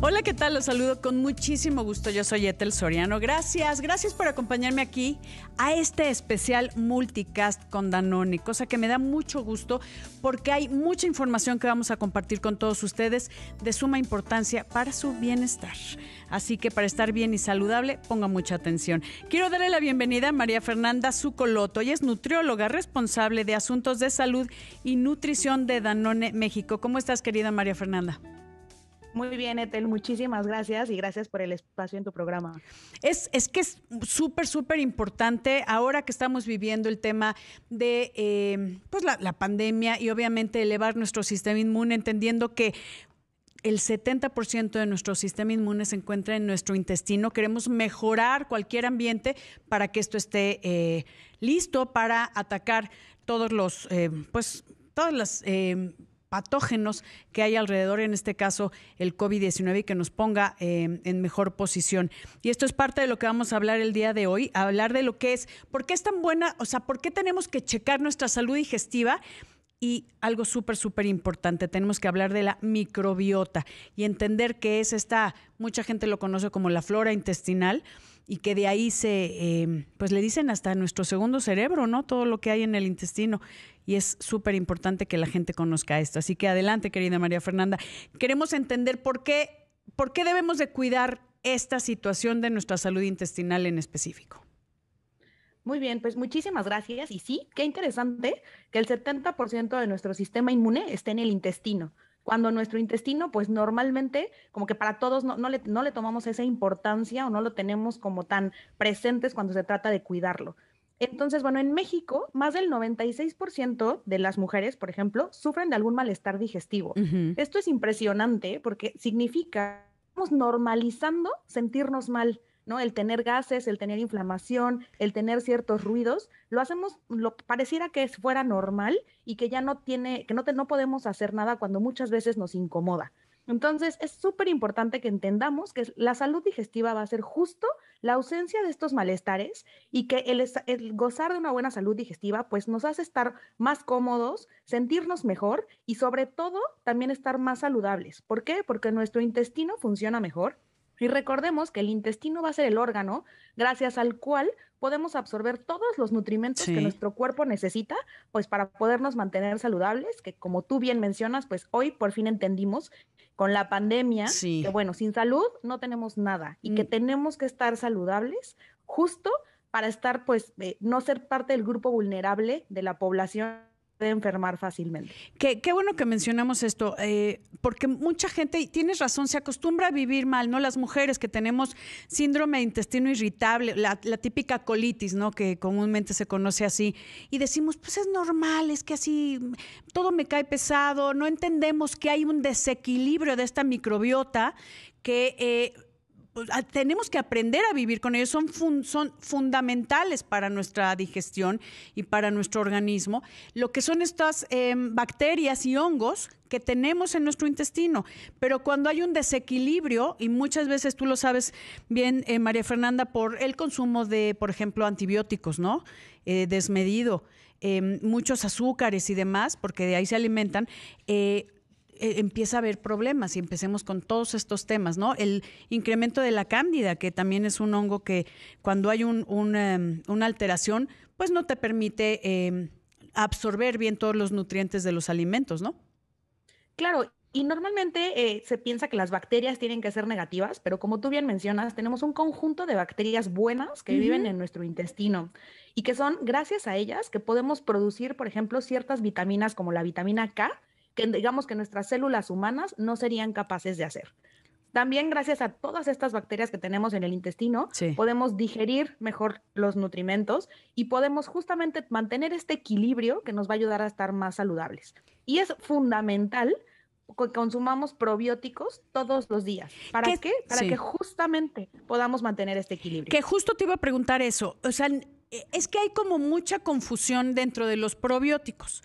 Hola, ¿qué tal? Los saludo con muchísimo gusto. Yo soy Etel Soriano. Gracias, gracias por acompañarme aquí a este especial multicast con Danone, cosa que me da mucho gusto porque hay mucha información que vamos a compartir con todos ustedes de suma importancia para su bienestar. Así que para estar bien y saludable, ponga mucha atención. Quiero darle la bienvenida a María Fernanda Zucoloto. Ella es nutrióloga responsable de asuntos de salud y nutrición de Danone México. ¿Cómo estás, querida María Fernanda? Muy bien, Etel, muchísimas gracias y gracias por el espacio en tu programa. Es, es que es súper, súper importante ahora que estamos viviendo el tema de eh, pues la, pandemia y obviamente elevar nuestro sistema inmune, entendiendo que el 70% de nuestro sistema inmune se encuentra en nuestro intestino. Queremos mejorar cualquier ambiente para que esto esté eh, listo para atacar todos los, eh, pues, todas las eh, patógenos que hay alrededor, en este caso el COVID-19, y que nos ponga eh, en mejor posición. Y esto es parte de lo que vamos a hablar el día de hoy, hablar de lo que es, por qué es tan buena, o sea, por qué tenemos que checar nuestra salud digestiva. Y algo súper, súper importante, tenemos que hablar de la microbiota y entender que es esta, mucha gente lo conoce como la flora intestinal, y que de ahí se, eh, pues le dicen hasta nuestro segundo cerebro, ¿no? Todo lo que hay en el intestino. Y es súper importante que la gente conozca esto. Así que adelante, querida María Fernanda. Queremos entender por qué, por qué debemos de cuidar esta situación de nuestra salud intestinal en específico. Muy bien, pues muchísimas gracias. Y sí, qué interesante que el 70% de nuestro sistema inmune esté en el intestino cuando nuestro intestino, pues normalmente, como que para todos no, no, le, no le tomamos esa importancia o no lo tenemos como tan presentes cuando se trata de cuidarlo. Entonces, bueno, en México, más del 96% de las mujeres, por ejemplo, sufren de algún malestar digestivo. Uh -huh. Esto es impresionante porque significa que estamos normalizando sentirnos mal. El tener gases, el tener inflamación, el tener ciertos ruidos, lo hacemos, lo pareciera que fuera normal y que ya no tiene, que no, te, no podemos hacer nada cuando muchas veces nos incomoda. Entonces, es súper importante que entendamos que la salud digestiva va a ser justo la ausencia de estos malestares y que el, el, gozar de una buena salud digestiva, pues nos hace estar más cómodos, sentirnos mejor y sobre todo también estar más saludables. ¿Por qué? Porque nuestro intestino funciona mejor y recordemos que el intestino va a ser el órgano gracias al cual podemos absorber todos los nutrimentos sí. que nuestro cuerpo necesita, pues para podernos mantener saludables, que como tú bien mencionas, pues hoy por fin entendimos con la pandemia sí. que bueno, sin salud no tenemos nada y mm. que tenemos que estar saludables justo para estar pues eh, no ser parte del grupo vulnerable de la población enfermar fácilmente. Qué, qué, bueno que mencionamos esto, eh, porque mucha gente, y tienes razón, se acostumbra a vivir mal, ¿no? Las mujeres que tenemos síndrome de intestino irritable, la, la, típica colitis, ¿no? Que comúnmente se conoce así, y decimos, pues es normal, es que así todo me cae pesado, no entendemos que hay un desequilibrio de esta microbiota que... Eh, tenemos que aprender a vivir con ellos, son, son fundamentales para nuestra digestión y para nuestro organismo, lo que son estas eh, bacterias y hongos que tenemos en nuestro intestino. Pero cuando hay un desequilibrio, y muchas veces tú lo sabes bien, eh, María Fernanda, por el consumo de, por ejemplo, antibióticos, ¿no? Eh, desmedido, muchos azúcares y demás, porque de ahí se alimentan, empieza a haber problemas y empecemos con todos estos temas, ¿no? El incremento de la cándida, que también es un hongo que cuando hay un, un, um, una alteración, pues no te permite eh, absorber bien todos los nutrientes de los alimentos, ¿no? Claro, y normalmente eh, se piensa que las bacterias tienen que ser negativas, pero como tú bien mencionas, tenemos un conjunto de bacterias buenas que uh -huh. viven en nuestro intestino y que son gracias a ellas que podemos producir, por ejemplo, ciertas vitaminas como la vitamina K, que digamos que nuestras células humanas no serían capaces de hacer. También gracias a todas estas bacterias que tenemos en el intestino, sí. podemos digerir mejor los nutrimentos y podemos justamente mantener este equilibrio que nos va a ayudar a estar más saludables. Y es fundamental que consumamos probióticos todos los días. ¿Para ¿Qué? qué? Para sí. que justamente podamos mantener este equilibrio. Que justo te iba a preguntar eso. O sea, es que hay como mucha confusión dentro de los probióticos.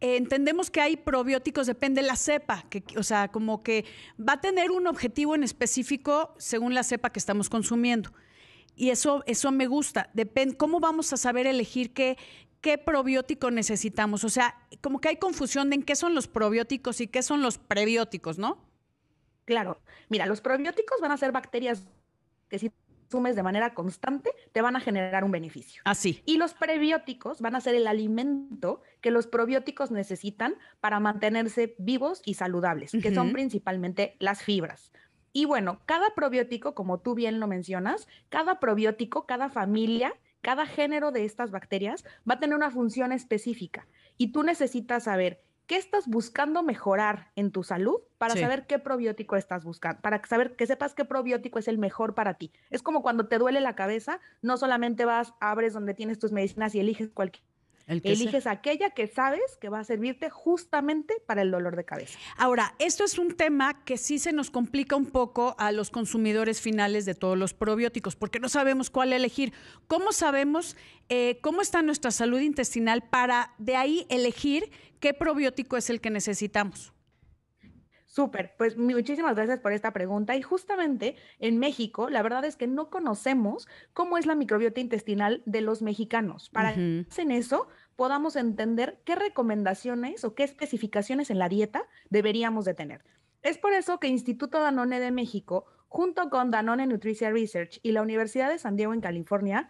Eh, entendemos que hay probióticos, depende de la cepa, que, o sea, como que va a tener un objetivo en específico según la cepa que estamos consumiendo. Y eso, eso me gusta. Depende, ¿Cómo vamos a saber elegir qué, qué probiótico necesitamos? O sea, como que hay confusión en qué son los probióticos y qué son los prebióticos, ¿no? Claro, mira, los probióticos van a ser bacterias que si consumes de manera constante, te van a generar un beneficio. Así. y los prebióticos van a ser el alimento que los probióticos necesitan para mantenerse vivos y saludables, que son principalmente las fibras. Y bueno, cada probiótico, como tú bien lo mencionas, cada probiótico, cada familia, cada género de estas bacterias va a tener una función específica. Y tú necesitas saber qué estás buscando mejorar en tu salud para saber qué probiótico estás buscando, para saber que sepas qué probiótico es el mejor para ti. Es como cuando te duele la cabeza, no solamente vas, abres donde tienes tus medicinas y eliges cualquier Eliges aquella que sabes que va a servirte justamente para el dolor de cabeza. Ahora, esto es un tema que sí se nos complica un poco a los consumidores finales de todos los probióticos, porque no sabemos cuál elegir. ¿Cómo sabemos eh, cómo está nuestra salud intestinal para de ahí elegir qué probiótico es el que necesitamos? Súper, pues muchísimas gracias por esta pregunta. Y justamente en México, la verdad es que no conocemos cómo es la microbiota intestinal de los mexicanos. Para que en eso podamos entender qué recomendaciones o qué especificaciones en la dieta deberíamos de tener. Es por eso que Instituto Danone de México, junto con Danone Nutrition Research y la Universidad de San Diego en California,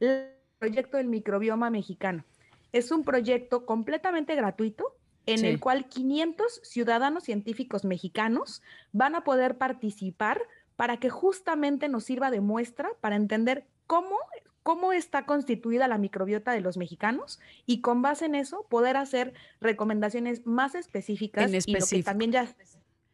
el proyecto del microbioma mexicano. Es un proyecto completamente gratuito en el cual 500 ciudadanos científicos mexicanos van a poder participar para que justamente nos sirva de muestra para entender cómo, cómo está constituida la microbiota de los mexicanos y con base en eso poder hacer recomendaciones más específicas y lo que también ya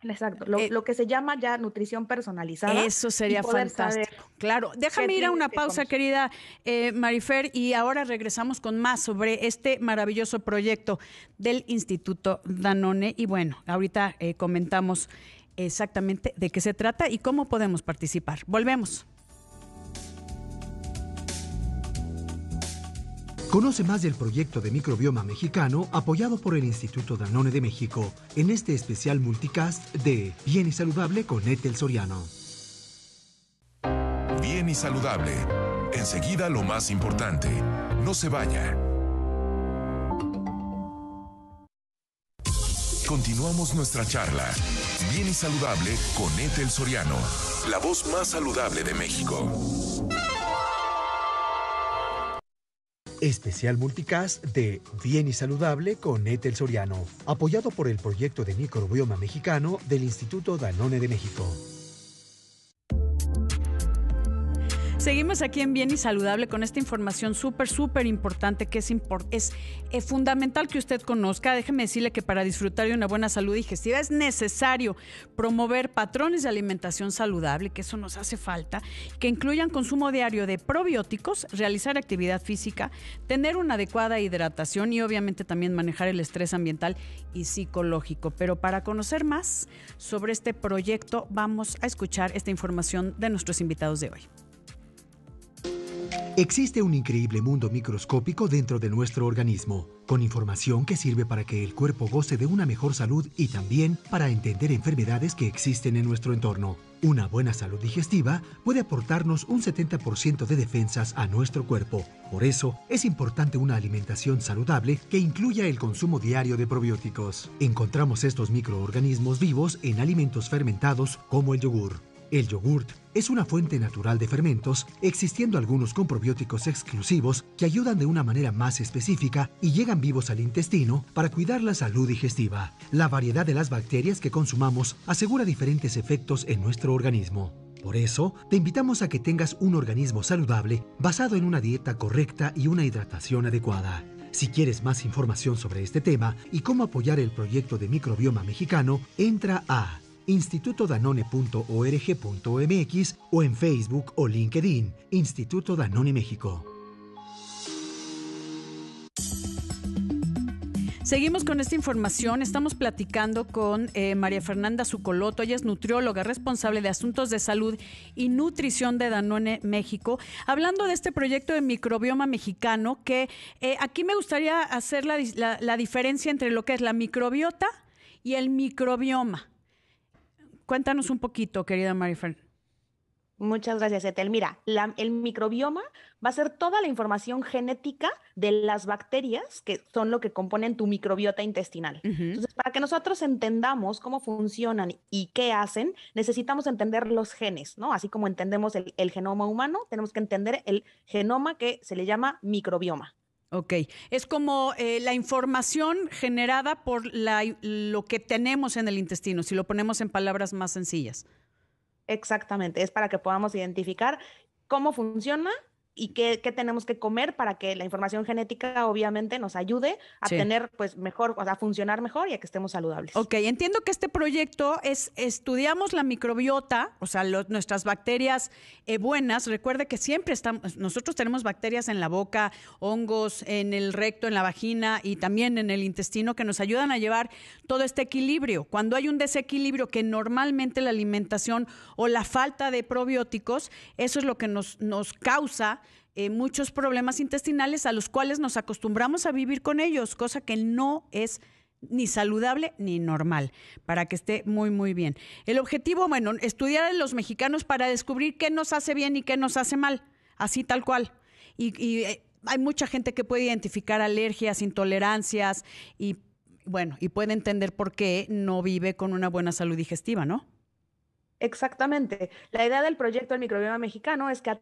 Exacto, lo, eh, lo, que se llama ya nutrición personalizada. Eso sería fantástico. Claro, déjame ir a una pausa, querida eh, Marifer, y ahora regresamos con más sobre este maravilloso proyecto del Instituto Danone. Y bueno, ahorita eh, comentamos exactamente de qué se trata y cómo podemos participar. Volvemos. Conoce más del proyecto de microbioma mexicano apoyado por el Instituto Danone de México en este especial multicast de Bien y Saludable con Ethel Soriano. Y saludable. Enseguida lo más importante. No se vaya. Continuamos nuestra charla. Bien y saludable con Ethel Soriano, la voz más saludable de México. Especial multicast de Bien y Saludable con Ethel Soriano, apoyado por el proyecto de microbioma mexicano del Instituto Danone de México. Seguimos aquí en Bien y Saludable con esta información súper, súper importante que es, es eh, fundamental que usted conozca. Déjeme decirle que para disfrutar de una buena salud digestiva es necesario promover patrones de alimentación saludable, que eso nos hace falta, que incluyan consumo diario de probióticos, realizar actividad física, tener una adecuada hidratación y obviamente también manejar el estrés ambiental y psicológico. Pero para conocer más sobre este proyecto, vamos a escuchar esta información de nuestros invitados de hoy. Existe un increíble mundo microscópico dentro de nuestro organismo, con información que sirve para que el cuerpo goce de una mejor salud y también para entender enfermedades que existen en nuestro entorno. Una buena salud digestiva puede aportarnos un 70% de defensas a nuestro cuerpo. Por eso, es importante una alimentación saludable que incluya el consumo diario de probióticos. Encontramos estos microorganismos vivos en alimentos fermentados como el yogur. El yogurt es una fuente natural de fermentos, existiendo algunos con probióticos exclusivos que ayudan de una manera más específica y llegan vivos al intestino para cuidar la salud digestiva. La variedad de las bacterias que consumamos asegura diferentes efectos en nuestro organismo. Por eso, te invitamos a que tengas un organismo saludable basado en una dieta correcta y una hidratación adecuada. Si quieres más información sobre este tema y cómo apoyar el proyecto de microbioma mexicano, entra a institutodanone.org.mx o en Facebook o LinkedIn, Instituto Danone México. Seguimos con esta información. Estamos platicando con eh, María Fernanda Zucoloto. Ella es nutrióloga responsable de asuntos de salud y nutrición de Danone México. Hablando de este proyecto de microbioma mexicano, que eh, aquí me gustaría hacer la, la diferencia entre lo que es la microbiota y el microbioma. Cuéntanos un poquito, querida Marifer. Muchas gracias, Etel. Mira, el microbioma va a ser toda la información genética de las bacterias que son lo que componen tu microbiota intestinal. Entonces, para que nosotros entendamos cómo funcionan y qué hacen, necesitamos entender los genes, ¿no? Así como entendemos el, genoma humano, tenemos que entender el genoma que se le llama microbioma. Ok, es como eh, la información generada por lo que tenemos en el intestino, si lo ponemos en palabras más sencillas. Exactamente, es para que podamos identificar cómo funciona y qué, tenemos que comer para que la información genética obviamente nos ayude a tener pues mejor, o sea, a funcionar mejor y a que estemos saludables. Ok, entiendo que este proyecto es, estudiamos la microbiota, o sea, nuestras bacterias eh, buenas. Recuerde que siempre estamos, nosotros tenemos bacterias en la boca, hongos en el recto, en la vagina y también en el intestino que nos ayudan a llevar todo este equilibrio. Cuando hay un desequilibrio que normalmente la alimentación o la falta de probióticos, eso es lo que nos, nos causa eh, muchos problemas intestinales a los cuales nos acostumbramos a vivir con ellos, cosa que no es ni saludable ni normal, para que esté muy, muy bien. El objetivo, bueno, estudiar a los mexicanos para descubrir qué nos hace bien y qué nos hace mal, así tal cual. Y, eh, hay mucha gente que puede identificar alergias, intolerancias y, bueno, y puede entender por qué no vive con una buena salud digestiva, ¿no? Exactamente. La idea del proyecto del microbioma mexicano es que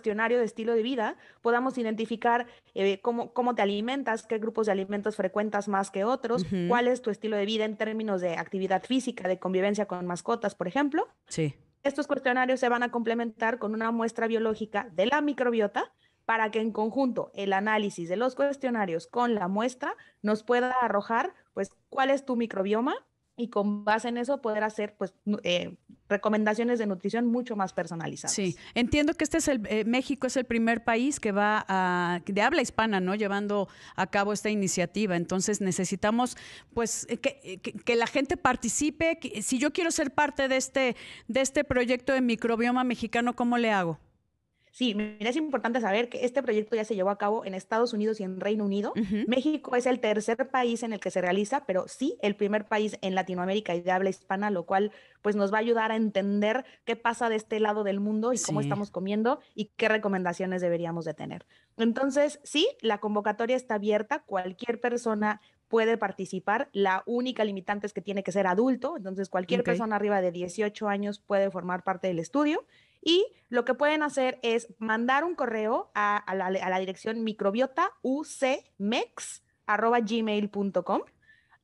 cuestionario de estilo de vida, podamos identificar eh, cómo, cómo te alimentas, qué grupos de alimentos frecuentas más que otros, cuál es tu estilo de vida en términos de actividad física, de convivencia con mascotas, por ejemplo. Sí. Estos cuestionarios se van a complementar con una muestra biológica de la microbiota para que en conjunto el análisis de los cuestionarios con la muestra nos pueda arrojar pues cuál es tu microbioma y con base en eso poder hacer pues eh, recomendaciones de nutrición mucho más personalizadas. Sí, entiendo que este es el eh, México es el primer país que va a de habla hispana, ¿no? Llevando a cabo esta iniciativa. Entonces necesitamos pues eh, que, que, la gente participe. si yo quiero ser parte de este de este proyecto de microbioma mexicano, ¿cómo le hago? Sí, mira, es importante saber que este proyecto ya se llevó a cabo en Estados Unidos y en Reino Unido. México es el tercer país en el que se realiza, pero sí el primer país en Latinoamérica y de habla hispana, lo cual pues nos va a ayudar a entender qué pasa de este lado del mundo y cómo estamos comiendo y qué recomendaciones deberíamos de tener. Entonces, sí, la convocatoria está abierta, cualquier persona puede participar. La única limitante es que tiene que ser adulto, entonces cualquier persona arriba de 18 años puede formar parte del estudio. Y lo que pueden hacer es mandar un correo a, la, dirección microbiotaucmex.gmail.com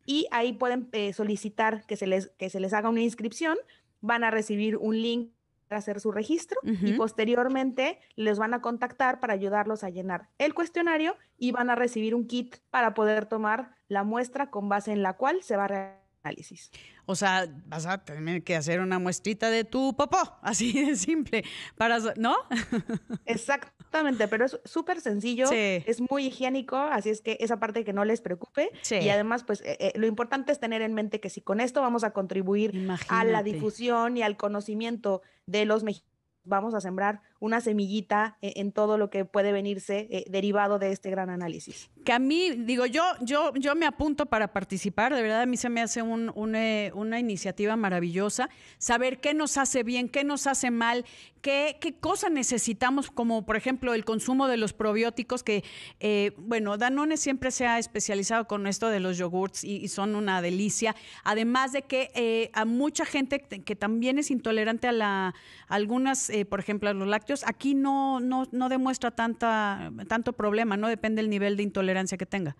y ahí pueden eh, solicitar que se, les, que se les haga una inscripción. Van a recibir un link para hacer su registro y posteriormente les van a contactar para ayudarlos a llenar el cuestionario y van a recibir un kit para poder tomar la muestra con base en la cual se va a realizar análisis. O sea, vas a tener que hacer una muestrita de tu popó, así de simple, para, ¿no? Exactamente, pero es súper sencillo, es muy higiénico, así es que esa parte que no les preocupe. Y además, pues eh, eh, lo importante es tener en mente que si con esto vamos a contribuir a la difusión y al conocimiento de los mexicanos, vamos a sembrar una semillita e-, en, todo lo que puede venirse eh, derivado de este gran análisis. Que a mí, digo, yo, yo, yo me apunto para participar, de verdad a mí se me hace eh, una iniciativa maravillosa, saber qué nos hace bien, qué nos hace mal, qué, qué cosa necesitamos, como por ejemplo el consumo de los probióticos, que, eh, bueno, Danone siempre se ha especializado con esto de los yogurts y, son una delicia, además de que a mucha gente que también es intolerante a, la, algunas, por ejemplo, a los lácteos, aquí no, no, no demuestra tanta, tanto problema, no depende del nivel de intolerancia que tenga.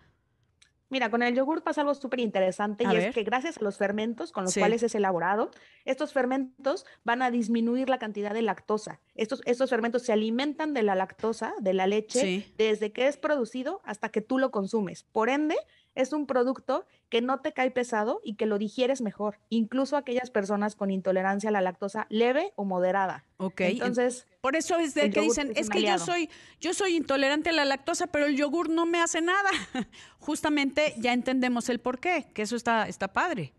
Mira, con el yogur pasa algo súper interesante y es que gracias a los fermentos con los cuales es elaborado, estos fermentos van a disminuir la cantidad de lactosa. Estos, estos fermentos se alimentan de la lactosa, de la leche, desde que es producido hasta que tú lo consumes. Por ende, es un producto que no te cae pesado y que lo digieres mejor, incluso aquellas personas con intolerancia a la lactosa leve o moderada. Ok. Entonces, por eso es de que dicen, es, que yo soy yo soy intolerante a la lactosa, pero el yogur no me hace nada. Justamente ya entendemos el por qué, que eso está está padre.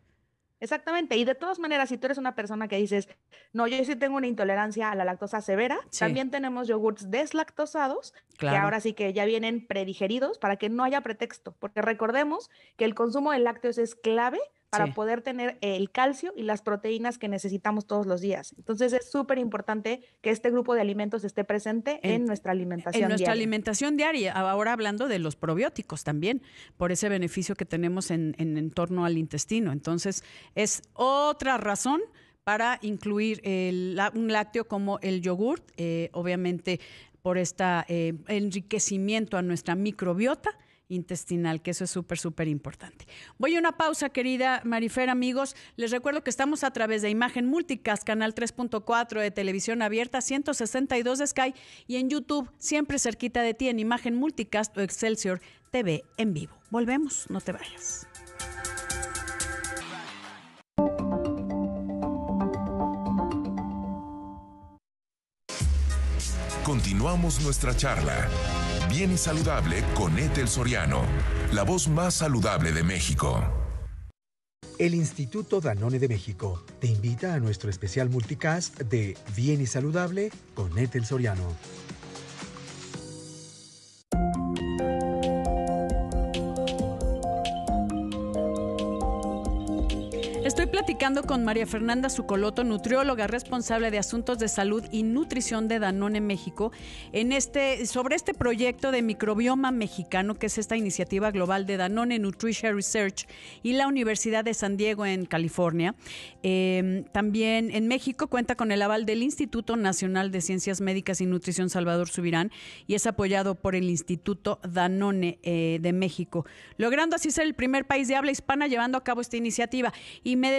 Exactamente. Y de todas maneras, si tú eres una persona que dices, no, yo sí tengo una intolerancia a la lactosa severa, también tenemos yogurts deslactosados, que ahora sí que ya vienen predigeridos para que no haya pretexto, porque recordemos que el consumo de lácteos es clave para poder tener el calcio y las proteínas que necesitamos todos los días. Entonces es súper importante que este grupo de alimentos esté presente en, nuestra alimentación. En nuestra alimentación diaria. Ahora hablando de los probióticos también, por ese beneficio que tenemos en, en, torno al intestino. Entonces es otra razón para incluir el, un lácteo como el yogurt, eh, obviamente por este enriquecimiento a nuestra microbiota intestinal, que eso es súper, súper importante. Voy a una pausa, querida Marifer, amigos. Les recuerdo que estamos a través de Imagen Multicast, canal 3.4 de televisión abierta, 162 de Sky y en YouTube, siempre cerquita de ti, en Imagen Multicast o Excelsior TV en vivo. Volvemos, no te vayas. Continuamos nuestra charla Bien y Saludable con Ethel Soriano, la voz más saludable de México. El Instituto Danone de México te invita a nuestro especial multicast de Bien y Saludable con Ethel Soriano. Platicando con María Fernanda Zucoloto, nutrióloga responsable de asuntos de salud y nutrición de Danone México, en este, sobre este proyecto de microbioma mexicano, que es esta iniciativa global de Danone Nutrition Research y la Universidad de San Diego en California. Em, también en México cuenta con el aval del Instituto Nacional de Ciencias Médicas y Nutrición Salvador Subirán y es apoyado por el Instituto Danone eh, de México, logrando así ser el primer país de habla hispana llevando a cabo esta iniciativa. Y me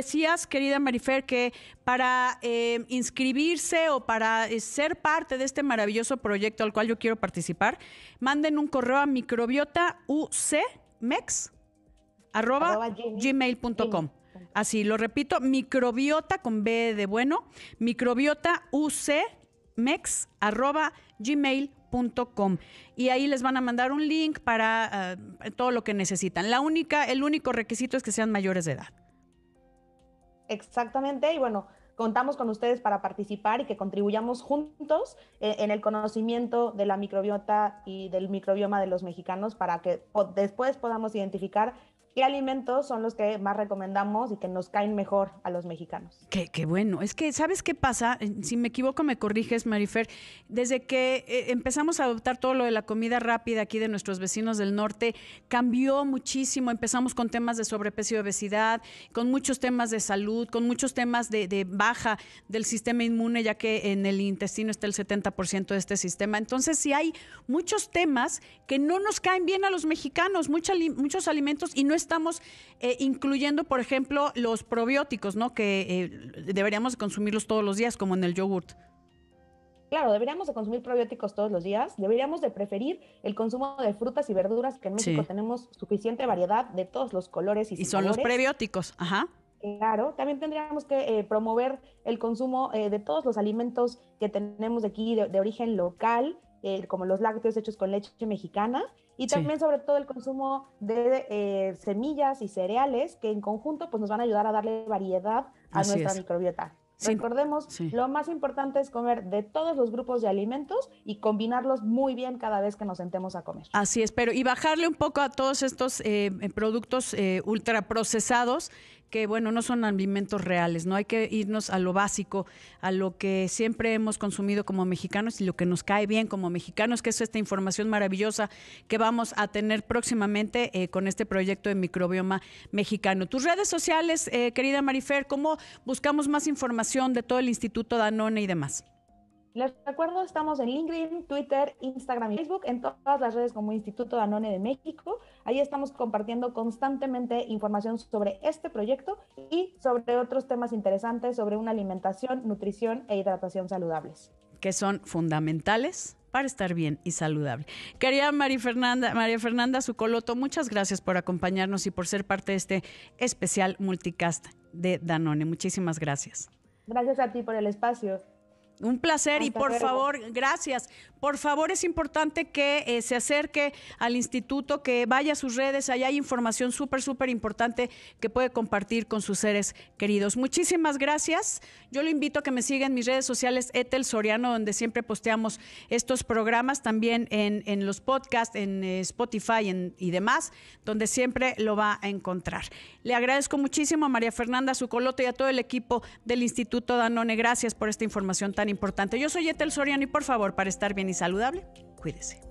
querida Marifer, que para eh, inscribirse o para eh, ser parte de este maravilloso proyecto al cual yo quiero participar, manden un correo a microbiotaucmex arroba gmail.com. Así, lo repito, microbiota con B de bueno, microbiota arroba gmail.com y ahí les van a mandar un link para eh, todo lo que necesitan. La única, el único requisito es que sean mayores de edad. Exactamente, y bueno, contamos con ustedes para participar y que contribuyamos juntos eh, en el conocimiento de la microbiota y del microbioma de los mexicanos para que después podamos identificar qué alimentos son los que más recomendamos y que nos caen mejor a los mexicanos. Qué, qué bueno. Es que, ¿sabes qué pasa? Eh, si me equivoco, me corriges, Marifer. Desde que eh, empezamos a adoptar todo lo de la comida rápida aquí de nuestros vecinos del norte, cambió muchísimo. Empezamos con temas de sobrepeso y obesidad, con muchos temas de salud, con muchos temas de, de baja del sistema inmune, ya que en el intestino está el 70% de este sistema. Entonces, sí hay muchos temas que no nos caen bien a los mexicanos, muchos alimentos y no estamos eh, incluyendo, por ejemplo, los probióticos, ¿no? Que eh, deberíamos consumirlos todos los días, como en el yogurt. Claro, deberíamos de consumir probióticos todos los días, deberíamos de preferir el consumo de frutas y verduras, que en México tenemos suficiente variedad de todos los colores y, y son los prebióticos, ajá. Claro, también tendríamos que eh, promover el consumo de todos los alimentos que tenemos aquí de, origen local, como los lácteos hechos con leche mexicana, y también sobre todo el consumo de eh, semillas y cereales que en conjunto pues nos van a ayudar a darle variedad a nuestra microbiota. Recordemos, lo más importante es comer de todos los grupos de alimentos y combinarlos muy bien cada vez que nos sentemos a comer. Así es, pero y bajarle un poco a todos estos eh, productos eh, ultraprocesados que bueno, no son alimentos reales, no hay que irnos a lo básico, a lo que siempre hemos consumido como mexicanos y lo que nos cae bien como mexicanos, que es esta información maravillosa que vamos a tener próximamente eh, con este proyecto de microbioma mexicano. Tus redes sociales, eh, querida Marifer, ¿cómo buscamos más información de todo el Instituto Danone y demás? Les recuerdo, estamos en LinkedIn, Twitter, Instagram y Facebook, en todas las redes como Instituto Danone de México. Ahí estamos compartiendo constantemente información sobre este proyecto y sobre otros temas interesantes sobre una alimentación, nutrición e hidratación saludables. Que son fundamentales para estar bien y saludable. Querida María Fernanda, María Fernanda Zucoloto, muchas gracias por acompañarnos y por ser parte de este especial multicast de Danone. Muchísimas gracias. Gracias a ti por el espacio. Un placer y por favor, gracias por favor es importante que eh, se acerque al instituto, que vaya a sus redes, allá hay información súper, súper importante que puede compartir con sus seres queridos. Muchísimas gracias. Yo lo invito a que me siga en mis redes sociales, Etel Soriano, donde siempre posteamos estos programas, también en, los podcasts, en eh, Spotify y demás, donde siempre lo va a encontrar. Le agradezco muchísimo a María Fernanda Zucoloto y a todo el equipo del Instituto Danone. Gracias por esta información tan importante. Yo soy Etel Soriano y por favor, para estar bien y saludable, cuídese.